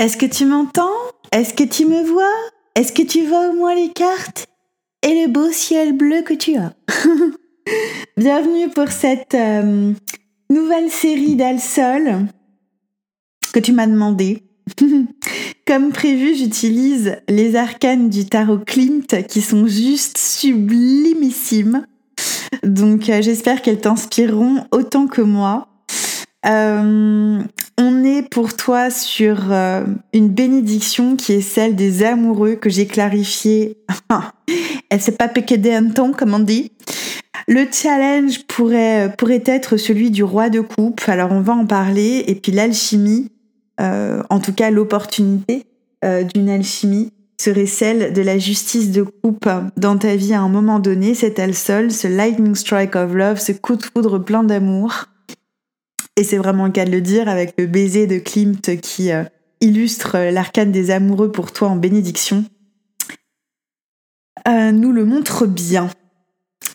Est-ce que tu m'entends? Est-ce que tu me vois? Est-ce que tu vois au moins les cartes? Et le beau ciel bleu que tu as? Bienvenue pour cette euh, nouvelle série d'Alsol que tu m'as demandé. Comme prévu, j'utilise les arcanes du tarot Klimt qui sont juste sublimissimes. Donc euh, j'espère qu'elles t'inspireront autant que moi. Euh, on est pour toi sur euh, une bénédiction qui est celle des amoureux que j'ai clarifiée. Elle s'est pas péquédée un ton, comme on dit. Le challenge pourrait, pourrait être celui du roi de coupe. Alors on va en parler. Et puis l'alchimie, en tout cas l'opportunité d'une alchimie, serait celle de la justice de coupe dans ta vie à un moment donné, cet elle seul, ce lightning strike of love, ce coup de foudre plein d'amour. Et c'est vraiment le cas de le dire avec le baiser de Klimt qui euh, illustre l'arcane des amoureux pour toi en bénédiction. Euh, nous le montre bien,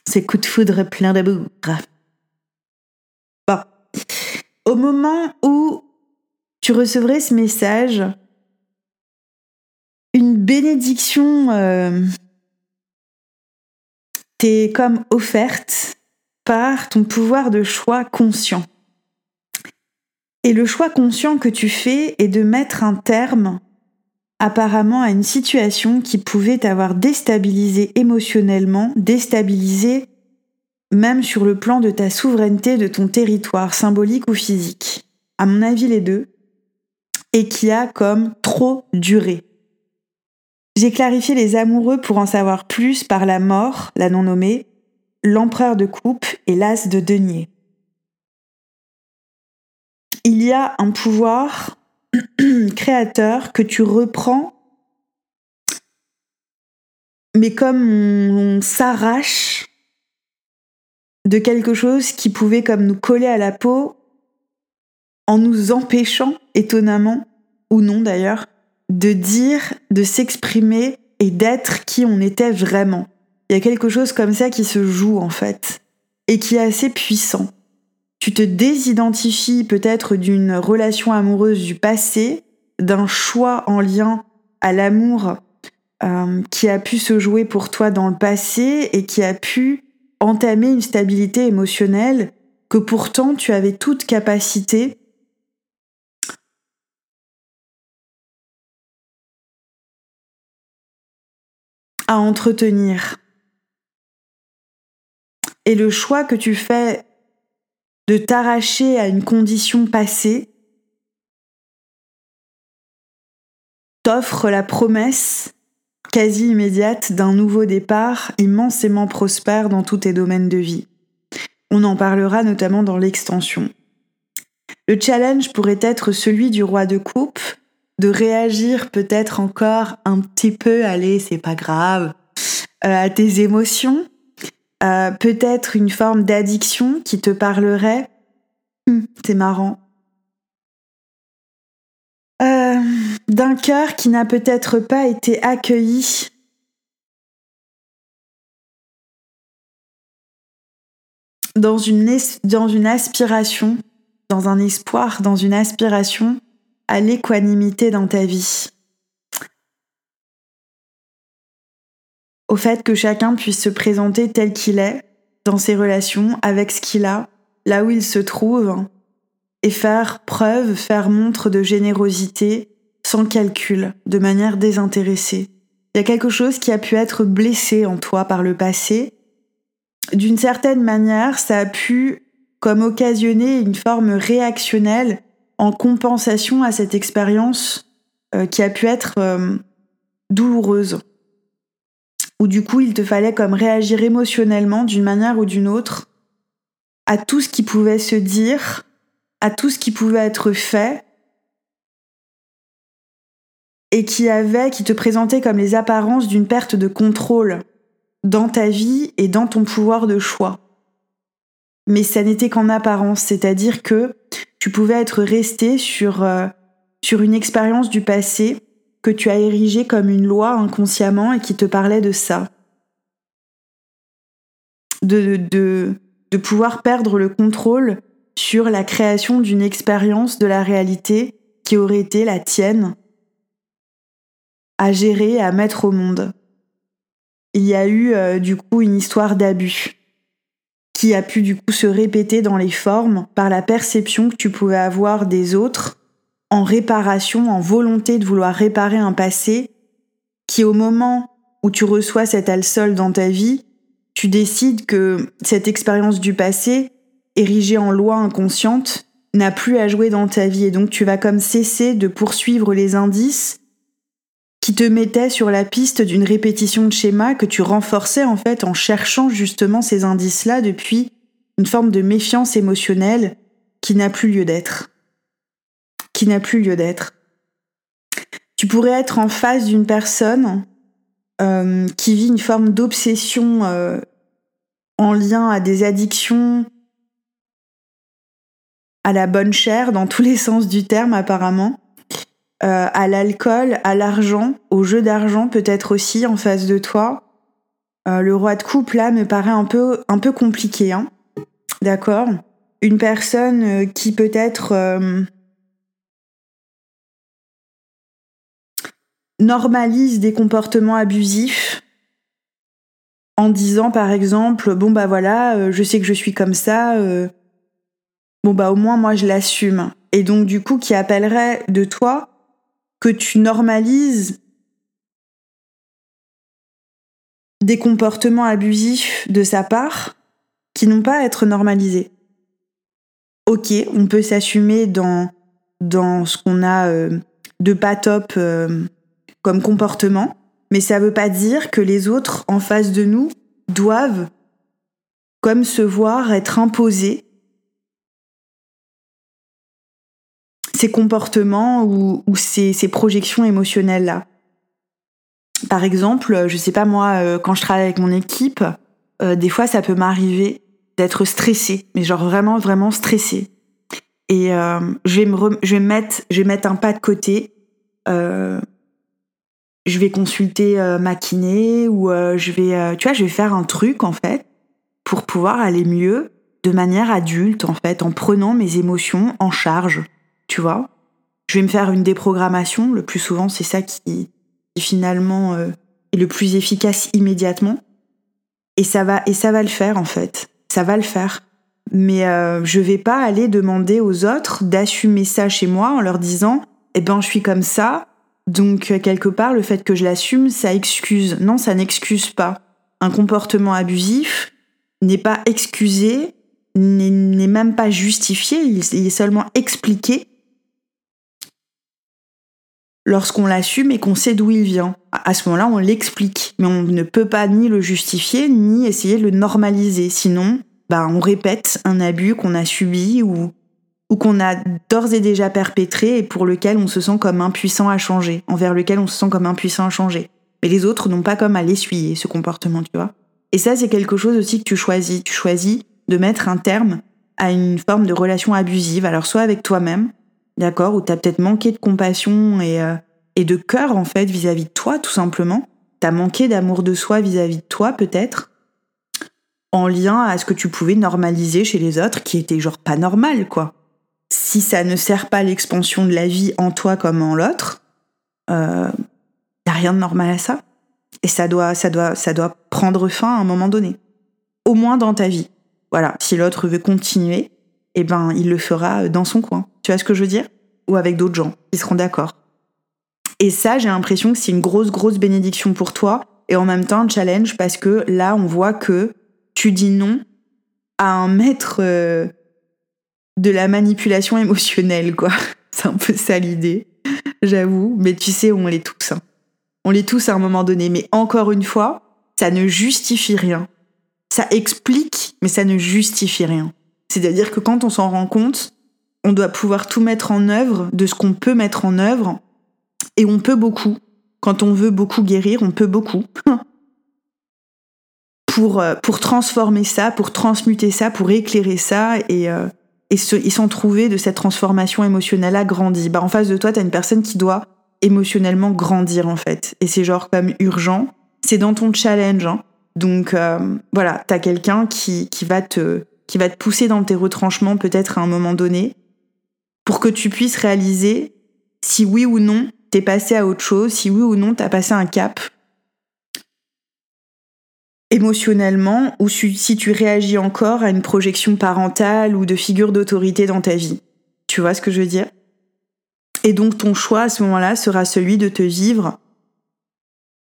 ce coup de foudre plein d'amour. Bon. Au moment où tu recevrais ce message, une bénédiction euh, t'est comme offerte par ton pouvoir de choix conscient. Et le choix conscient que tu fais est de mettre un terme apparemment à une situation qui pouvait t'avoir déstabilisé émotionnellement, déstabilisé même sur le plan de ta souveraineté, de ton territoire symbolique ou physique. À mon avis, les deux. Et qui a comme trop duré. J'ai clarifié les amoureux pour en savoir plus par la mort, la non nommée, l'empereur de coupe et l'as de denier. Il y a un pouvoir créateur que tu reprends, mais comme on, s'arrache de quelque chose qui pouvait comme nous coller à la peau en nous empêchant, étonnamment, ou non d'ailleurs, de dire, de s'exprimer et d'être qui on était vraiment. Il y a quelque chose comme ça qui se joue en fait et qui est assez puissant. Tu te désidentifies peut-être d'une relation amoureuse du passé, d'un choix en lien à l'amour euh, qui a pu se jouer pour toi dans le passé et qui a pu entamer une stabilité émotionnelle que pourtant tu avais toute capacité à entretenir. Et le choix que tu fais de t'arracher à une condition passée t'offre la promesse quasi immédiate d'un nouveau départ immensément prospère dans tous tes domaines de vie. On en parlera notamment dans l'extension. Le challenge pourrait être celui du roi de coupe, de réagir peut-être encore un petit peu, allez, c'est pas grave, euh, à tes émotions, peut-être une forme d'addiction qui te parlerait, hum, c'est marrant, euh, d'un cœur qui n'a peut-être pas été accueilli. Dans une aspiration, dans un espoir, dans une aspiration à l'équanimité dans ta vie. Au fait que chacun puisse se présenter tel qu'il est dans ses relations, avec ce qu'il a, là où il se trouve, et faire preuve, faire montre de générosité sans calcul, de manière désintéressée. Il y a quelque chose qui a pu être blessé en toi par le passé. D'une certaine manière, ça a pu comme occasionner une forme réactionnelle en compensation à cette expérience euh, qui a pu être euh, douloureuse. Ou du coup, il te fallait comme réagir émotionnellement d'une manière ou d'une autre à tout ce qui pouvait se dire, à tout ce qui pouvait être fait, et qui avait, qui te présentait comme les apparences d'une perte de contrôle dans ta vie et dans ton pouvoir de choix. Mais ça n'était qu'en apparence, c'est-à-dire que tu pouvais être resté sur, euh, sur une expérience du passé que tu as érigée comme une loi inconsciemment et qui te parlait de ça. De pouvoir perdre le contrôle sur la création d'une expérience de la réalité qui aurait été la tienne à gérer, à mettre au monde. Il y a eu euh, du coup une histoire d'abus qui a pu du coup se répéter dans les formes par la perception que tu pouvais avoir des autres en réparation, en volonté de vouloir réparer un passé qui au moment où tu reçois cet alsol dans ta vie, tu décides que cette expérience du passé, érigée en loi inconsciente, n'a plus à jouer dans ta vie et donc tu vas comme cesser de poursuivre les indices qui te mettaient sur la piste d'une répétition de schéma que tu renforçais en fait en cherchant justement ces indices-là depuis une forme de méfiance émotionnelle qui n'a plus lieu d'être. Qui n'a plus lieu d'être. Tu pourrais être en face d'une personne euh, qui vit une forme d'obsession euh, en lien à des addictions à la bonne chair dans tous les sens du terme apparemment, euh, à l'alcool, à l'argent, au jeu d'argent peut-être aussi en face de toi. Le roi de coupe là me paraît un peu un peu compliqué, hein. D'accord. Une personne qui peut-être normalise des comportements abusifs en disant par exemple bon bah voilà je sais que je suis comme ça bon bah au moins moi je l'assume. Et donc du coup qui appellerait de toi que tu normalises des comportements abusifs de sa part qui n'ont pas à être normalisés. Ok, on peut s'assumer dans, dans ce qu'on a euh, de pas top euh, comportement, mais ça veut pas dire que les autres en face de nous doivent comme se voir être imposés ces comportements ou, ces, projections émotionnelles-là. Par exemple, je sais pas moi, euh, quand je travaille avec mon équipe, euh, des fois ça peut m'arriver d'être stressée, mais genre vraiment, vraiment stressée. Et euh, je, vais me mettre un pas de côté. Je vais consulter ma kiné ou je vais, tu vois, je vais faire un truc en fait pour pouvoir aller mieux de manière adulte en fait, en prenant mes émotions en charge tu vois. Je vais me faire une déprogrammation, le plus souvent c'est ça qui, finalement euh, est le plus efficace immédiatement. Et ça va, et ça va le faire en fait, ça va le faire. Mais euh, je vais pas aller demander aux autres d'assumer ça chez moi en leur disant, eh ben je suis comme ça, donc euh, quelque part le fait que je l'assume, ça excuse. Non, ça n'excuse pas. Un comportement abusif n'est pas excusé, n'est même pas justifié, il est seulement expliqué lorsqu'on l'assume et qu'on sait d'où il vient. À ce moment-là, on l'explique, mais on ne peut pas ni le justifier ni essayer de le normaliser. Sinon, bah, on répète un abus qu'on a subi ou, ou qu'on a d'ores et déjà perpétré et pour lequel on se sent comme impuissant à changer, envers lequel on se sent comme impuissant à changer. Mais les autres n'ont pas comme à l'essuyer, ce comportement, tu vois. Et ça, c'est quelque chose aussi que tu choisis. Tu choisis de mettre un terme à une forme de relation abusive, alors soit avec toi-même, d'accord, où t'as peut-être manqué de compassion et, euh, de cœur en fait vis-à-vis de toi, tout simplement. T'as manqué d'amour de soi vis-à-vis de toi, peut-être, en lien à ce que tu pouvais normaliser chez les autres, qui était genre pas normal, quoi. Si ça ne sert pas l'expansion de la vie en toi comme en l'autre, euh, y a rien de normal à ça. Et ça doit, ça doit, ça doit prendre fin à un moment donné. Au moins dans ta vie. Voilà. Si l'autre veut continuer, eh ben, il le fera dans son coin. Tu vois ce que je veux dire? Ou avec d'autres gens qui seront d'accord. Et ça, j'ai l'impression que c'est une grosse, grosse bénédiction pour toi et en même temps un challenge parce que là, on voit que tu dis non à un maître euh, de la manipulation émotionnelle, quoi. C'est un peu ça l'idée, j'avoue. Mais tu sais, on l'est tous. Hein. On l'est tous à un moment donné. Mais encore une fois, ça ne justifie rien. Ça explique, mais ça ne justifie rien. C'est-à-dire que quand on s'en rend compte, on doit pouvoir tout mettre en œuvre de ce qu'on peut mettre en œuvre. Et on peut beaucoup. Quand on veut beaucoup guérir, on peut beaucoup. pour, euh, pour transformer ça, pour transmuter ça, pour éclairer ça et, euh, et, s'en trouver de cette transformation émotionnelle agrandie. Bah, en face de toi, tu as une personne qui doit émotionnellement grandir en fait. Et c'est genre comme urgent. C'est dans ton challenge. Hein. Donc euh, voilà, tu as quelqu'un qui, qui va te qui va te pousser dans tes retranchements peut-être à un moment donné, pour que tu puisses réaliser si oui ou non t'es passé à autre chose, si oui ou non t'as passé un cap émotionnellement ou si tu réagis encore à une projection parentale ou de figure d'autorité dans ta vie. Tu vois ce que je veux dire? Et donc ton choix à ce moment-là sera celui de te vivre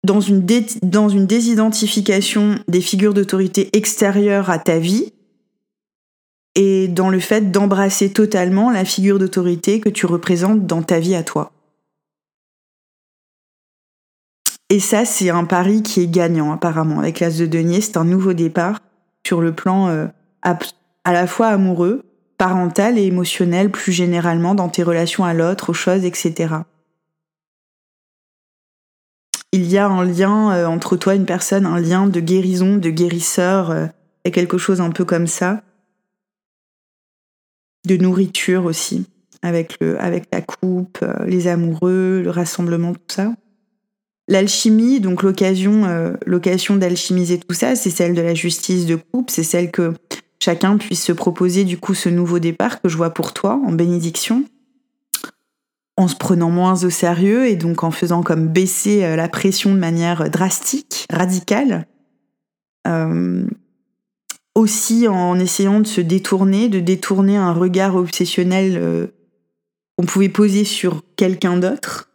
dans une, dans une désidentification des figures d'autorité extérieures à ta vie et dans le fait d'embrasser totalement la figure d'autorité que tu représentes dans ta vie à toi. Et ça, c'est un pari qui est gagnant apparemment. Avec l'as de denier, c'est un nouveau départ sur le plan euh, à la fois amoureux, parental et émotionnel plus généralement dans tes relations à l'autre, aux choses, etc. Il y a un lien euh, entre toi et une personne, un lien de guérison, de guérisseur, euh, et quelque chose un peu comme ça de nourriture aussi, avec, le, avec la coupe, les amoureux, le rassemblement, tout ça. L'alchimie, donc l'occasion, euh, l'occasion d'alchimiser tout ça, c'est celle de la justice de coupe, c'est celle que chacun puisse se proposer du coup ce nouveau départ que je vois pour toi en bénédiction, en se prenant moins au sérieux et donc en faisant comme baisser euh, la pression de manière drastique, radicale aussi en essayant de se détourner, de détourner un regard obsessionnel euh, qu'on pouvait poser sur quelqu'un d'autre.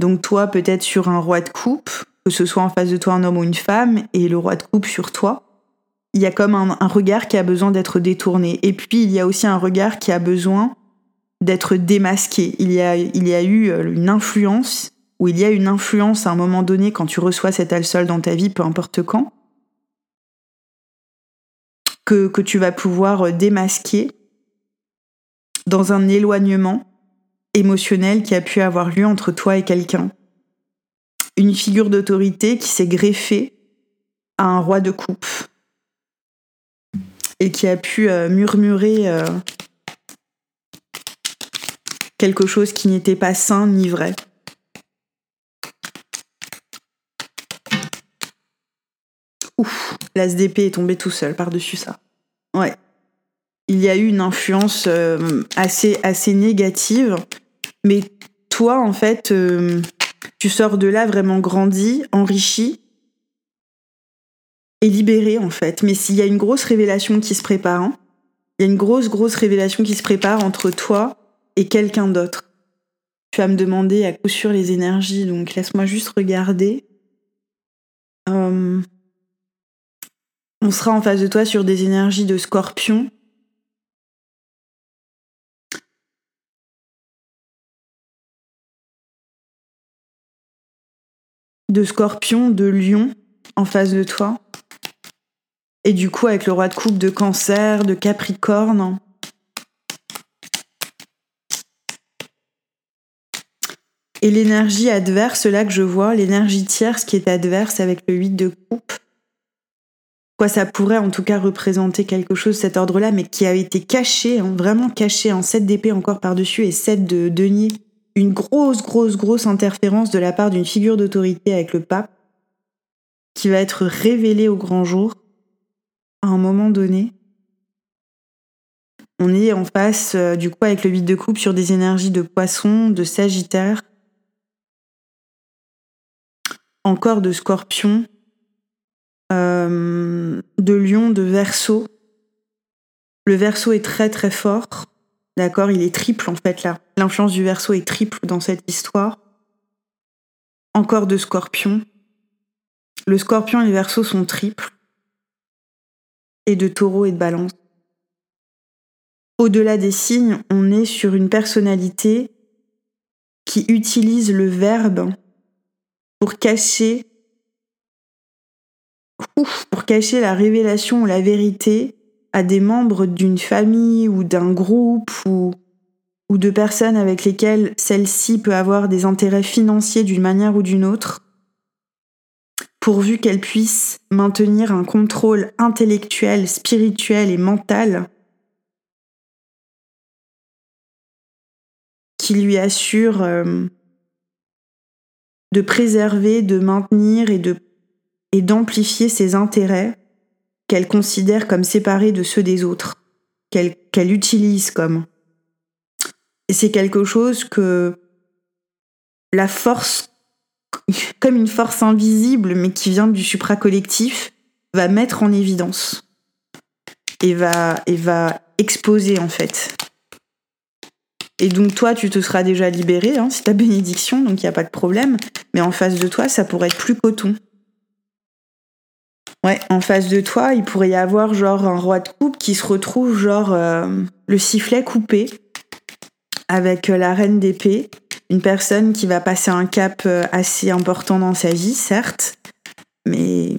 Donc toi, peut-être sur un roi de coupe, que ce soit en face de toi un homme ou une femme, et le roi de coupe sur toi. Il y a comme un, regard qui a besoin d'être détourné. Et puis, il y a aussi un regard qui a besoin d'être démasqué. Il y, a, eu euh, une influence, ou il y a une influence à un moment donné quand tu reçois cet alsol dans ta vie, peu importe quand, que, tu vas pouvoir euh, démasquer dans un éloignement émotionnel qui a pu avoir lieu entre toi et quelqu'un. Une figure d'autorité qui s'est greffée à un roi de coupe et qui a pu euh, murmurer euh, quelque chose qui n'était pas sain ni vrai. Ouf, l'ASDP est tombé tout seul par-dessus ça. Ouais. Il y a eu une influence euh, assez, assez négative. Mais toi, en fait, euh, tu sors de là vraiment grandi, enrichi et libéré, en fait. Mais s'il y a une grosse révélation qui se prépare, hein, il y a une grosse, grosse révélation qui se prépare entre toi et quelqu'un d'autre. Tu vas me demander à coup sûr les énergies, donc laisse-moi juste regarder. Euh, on sera en face de toi sur des énergies de scorpion. De scorpion, de lion en face de toi. Et du coup, avec le roi de coupe de cancer, de capricorne. Et l'énergie adverse, là que je vois, l'énergie tierce qui est adverse avec le 8 de coupe, quoi ça pourrait en tout cas représenter quelque chose cet ordre-là, mais qui a été caché, hein, vraiment caché en 7 d'épée encore par-dessus et 7 de denier. Une grosse, grosse, grosse interférence de la part d'une figure d'autorité avec le pape, qui va être révélée au grand jour à un moment donné. On est en face, euh, du coup, avec le 8 de coupe sur des énergies de poisson, de sagittaire, encore de scorpion, euh, de lion, de verso. Le verso est très très fort. D'accord Il est triple en fait là. L'influence du verso est triple dans cette histoire. Encore de scorpion. Le scorpion et le verso sont triples. Et de taureau et de balance. Au-delà des signes, on est sur une personnalité qui utilise le verbe pour cacher pour cacher la révélation ou la vérité à des membres d'une famille ou d'un groupe ou, de personnes avec lesquelles celle-ci peut avoir des intérêts financiers d'une manière ou d'une autre, pourvu qu'elle puisse maintenir un contrôle intellectuel, spirituel et mental qui lui assure euh, de préserver, de maintenir et d'amplifier ses intérêts qu'elle considère comme séparés de ceux des autres, qu'elle utilise comme. Et c'est quelque chose que la force, comme une force invisible, mais qui vient du supracollectif, va mettre en évidence et va, et exposer en fait. Et donc toi, tu te seras déjà libéré, hein, c'est ta bénédiction, donc il n'y a pas de problème. Mais en face de toi, ça pourrait être plus coton. Ouais, en face de toi, il pourrait y avoir genre un roi de coupe qui se retrouve genre euh, le sifflet coupé avec la reine d'épée, une personne qui va passer un cap euh, assez important dans sa vie, certes, mais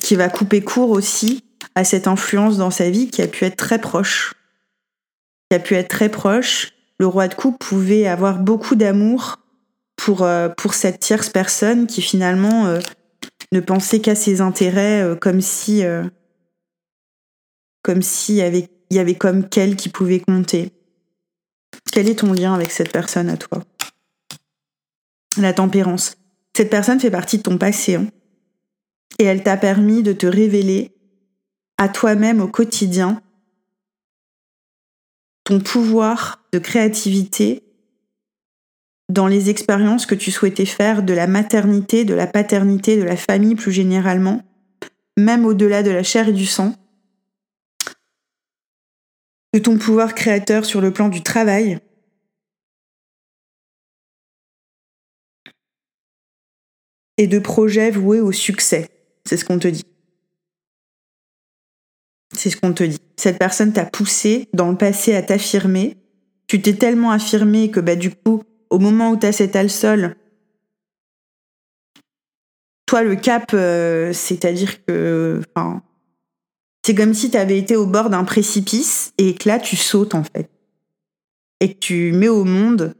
qui va couper court aussi à cette influence dans sa vie qui a pu être très proche. Qui a pu être très proche. Le roi de coupe pouvait avoir beaucoup d'amour euh, pour cette tierce personne qui finalement ne pensait qu'à ses intérêts euh, comme si euh, comme s'il y avait, y avait comme qu'elle qui pouvait compter. Quel est ton lien avec cette personne à toi? La tempérance. Cette personne fait partie de ton passé hein. et elle t'a permis de te révéler à toi-même au quotidien ton pouvoir de créativité dans les expériences que tu souhaitais faire de la maternité, de la paternité, de la famille plus généralement, même au-delà de la chair et du sang, de ton pouvoir créateur sur le plan du travail, et de projets voués au succès. C'est ce qu'on te dit. C'est ce qu'on te dit. Cette personne t'a poussé dans le passé à t'affirmer. Tu t'es tellement affirmé que bah, du coup, au moment où tu as cet toi, le cap, euh, c'est-à-dire que. C'est comme si tu avais été au bord d'un précipice et que là, tu sautes, en fait. Et que tu mets au monde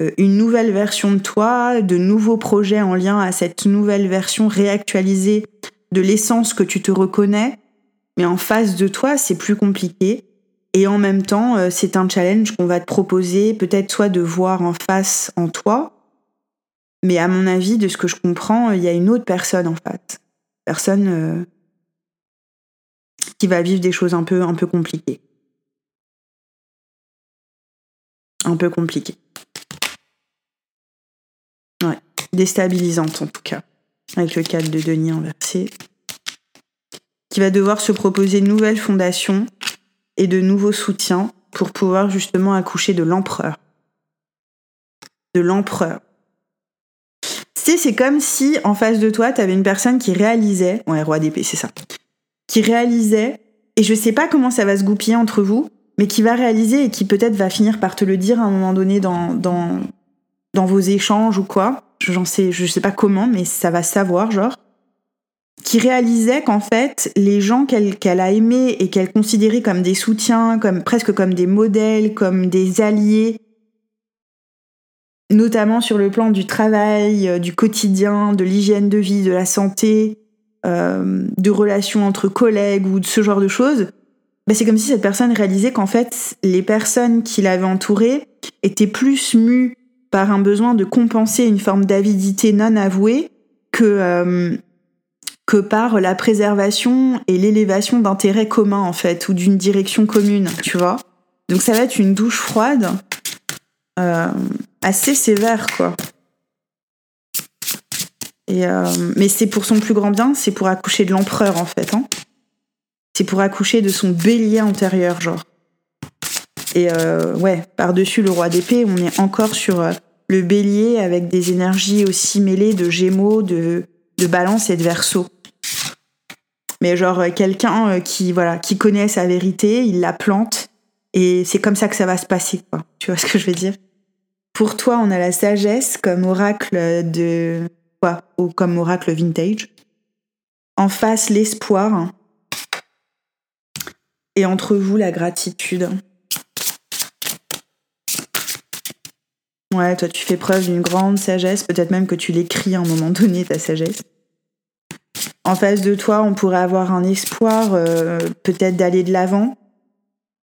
euh, une nouvelle version de toi, de nouveaux projets en lien à cette nouvelle version réactualisée de l'essence que tu te reconnais. Mais en face de toi, c'est plus compliqué. Et en même temps, euh, c'est un challenge qu'on va te proposer, peut-être soit de voir en face en toi, mais à mon avis, de ce que je comprends, il y a une autre personne en face. Personne euh, qui va vivre des choses un peu, un peu compliquées. Un peu compliquées. Ouais, déstabilisante en tout cas, avec le cadre de Denis inversé. Qui va devoir se proposer une nouvelle fondation et de nouveaux soutiens pour pouvoir justement accoucher de l'empereur. De l'empereur. Tu sais, c'est comme si en face de toi, tu avais une personne qui réalisait, ouais, roi d'épée, c'est ça, qui réalisait, et je sais pas comment ça va se goupiller entre vous, mais qui va réaliser et qui peut-être va finir par te le dire à un moment donné dans, dans, dans vos échanges ou quoi. J'en sais, je sais pas comment, mais ça va savoir, genre qui réalisait qu'en fait, les gens qu'elle a aimés et qu'elle considérait comme des soutiens, comme presque comme des modèles, comme des alliés, notamment sur le plan du travail, euh, du quotidien, de l'hygiène de vie, de la santé, euh, de relations entre collègues ou de ce genre de choses, bah c'est comme si cette personne réalisait qu'en fait, les personnes qui l'avaient entourée étaient plus mues par un besoin de compenser une forme d'avidité non avouée que euh, que par la préservation et l'élévation d'intérêts communs en fait ou d'une direction commune, tu vois. Donc ça va être une douche froide euh, assez sévère quoi. Euh, mais c'est pour son plus grand bien, c'est pour accoucher de l'empereur en fait. Hein. C'est pour accoucher de son bélier intérieur genre. Et euh, ouais, par-dessus le roi d'épée, on est encore sur le bélier avec des énergies aussi mêlées de gémeaux, de, de balance et de verso mais genre euh, quelqu'un euh, qui voilà qui connaît sa vérité, il la plante et c'est comme ça que ça va se passer. Tu vois ce que je veux dire? Pour toi, on a la sagesse comme oracle de quoi ou comme oracle vintage. En face, l'espoir et entre vous la gratitude. Toi tu fais preuve d'une grande sagesse, peut-être même que tu l'écris à un moment donné ta sagesse en face de toi, on pourrait avoir un espoir euh, peut-être d'aller de l'avant.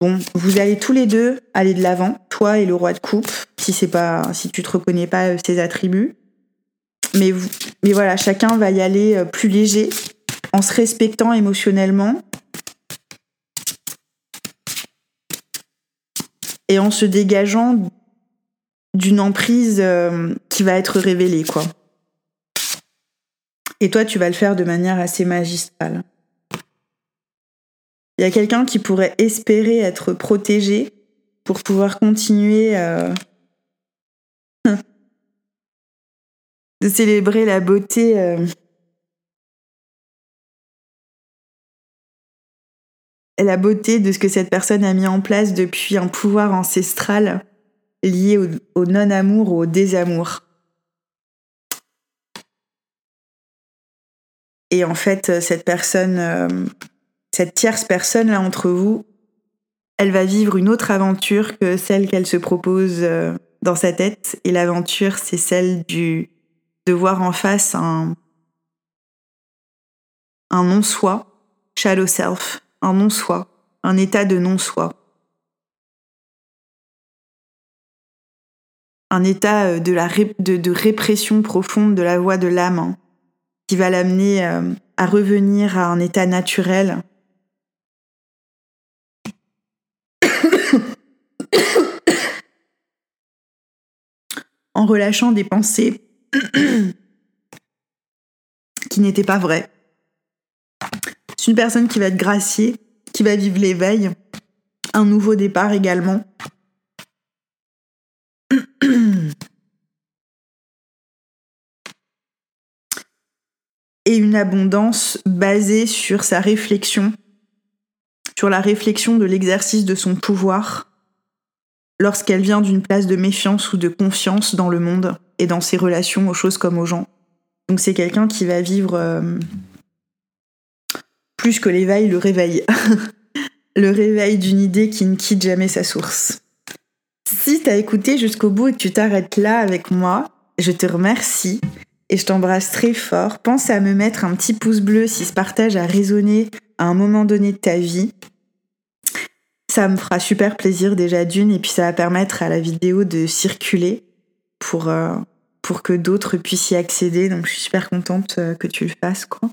Bon, vous allez tous les deux aller de l'avant, toi et le roi de coupe, si c'est pas, si tu te reconnais pas euh, ses attributs. Mais, mais voilà, chacun va y aller euh, plus léger, en se respectant émotionnellement et en se dégageant d'une emprise euh, qui va être révélée, quoi. Et toi, tu vas le faire de manière assez magistrale. Il y a quelqu'un qui pourrait espérer être protégé pour pouvoir continuer euh, de célébrer la beauté. Euh, la beauté de ce que cette personne a mis en place depuis un pouvoir ancestral lié au, non-amour ou au désamour. Et en fait, cette personne, euh, cette tierce personne là entre vous, elle va vivre une autre aventure que celle qu'elle se propose euh, dans sa tête. Et l'aventure, c'est celle du de voir en face un un non-soi, shadow self, un non-soi, un état de non-soi. Un état euh, de, répression profonde de la voix de l'âme hein, qui va l'amener euh, à revenir à un état naturel. en relâchant des pensées qui n'étaient pas vraies une personne qui va être graciée, qui va vivre l'éveil, un nouveau départ également. Et une abondance basée sur sa réflexion, sur la réflexion de l'exercice de son pouvoir lorsqu'elle vient d'une place de méfiance ou de confiance dans le monde et dans ses relations aux choses comme aux gens. Donc c'est quelqu'un qui va vivre euh, plus que l'éveil, le réveil. le réveil d'une idée qui ne quitte jamais sa source. Si t'as écouté jusqu'au bout et que tu t'arrêtes là avec moi, je te remercie et je t'embrasse très fort. Pense à me mettre un petit pouce bleu si ce partage a résonné à un moment donné de ta vie. Ça me fera super plaisir déjà d'une et puis ça va permettre à la vidéo de circuler pour, euh, pour que d'autres puissent y accéder. Donc je suis super contente euh, que tu le fasses quoi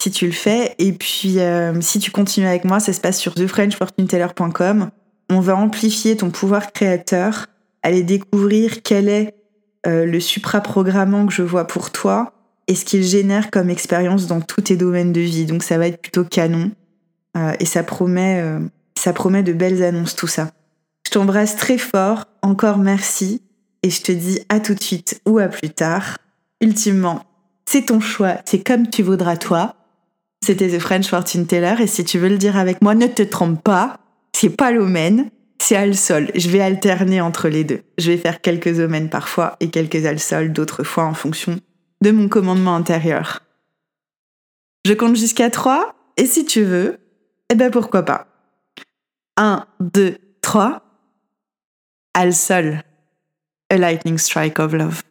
si tu le fais. Et puis, euh, si tu continues avec moi, ça se passe sur thefrenchfortuneteller.com. On va amplifier ton pouvoir créateur, aller découvrir quel est euh, le supra-programmant que je vois pour toi et ce qu'il génère comme expérience dans tous tes domaines de vie. Donc, ça va être plutôt canon. Euh, et ça promet, ça promet de belles annonces, tout ça. Je t'embrasse très fort. Encore merci. Et je te dis à tout de suite ou à plus tard. Ultimement, c'est ton choix, c'est comme tu voudras toi. C'était The French Fortune Teller et si tu veux le dire avec moi, ne te trompe pas, c'est pas l'omen, c'est al-sol. Je vais alterner entre les deux. Je vais faire quelques omens parfois et quelques al-sol d'autres fois en fonction de mon commandement intérieur. Je compte jusqu'à 3 et si tu veux, eh ben pourquoi pas? 1, 2, 3. Al-sol. A lightning strike of love.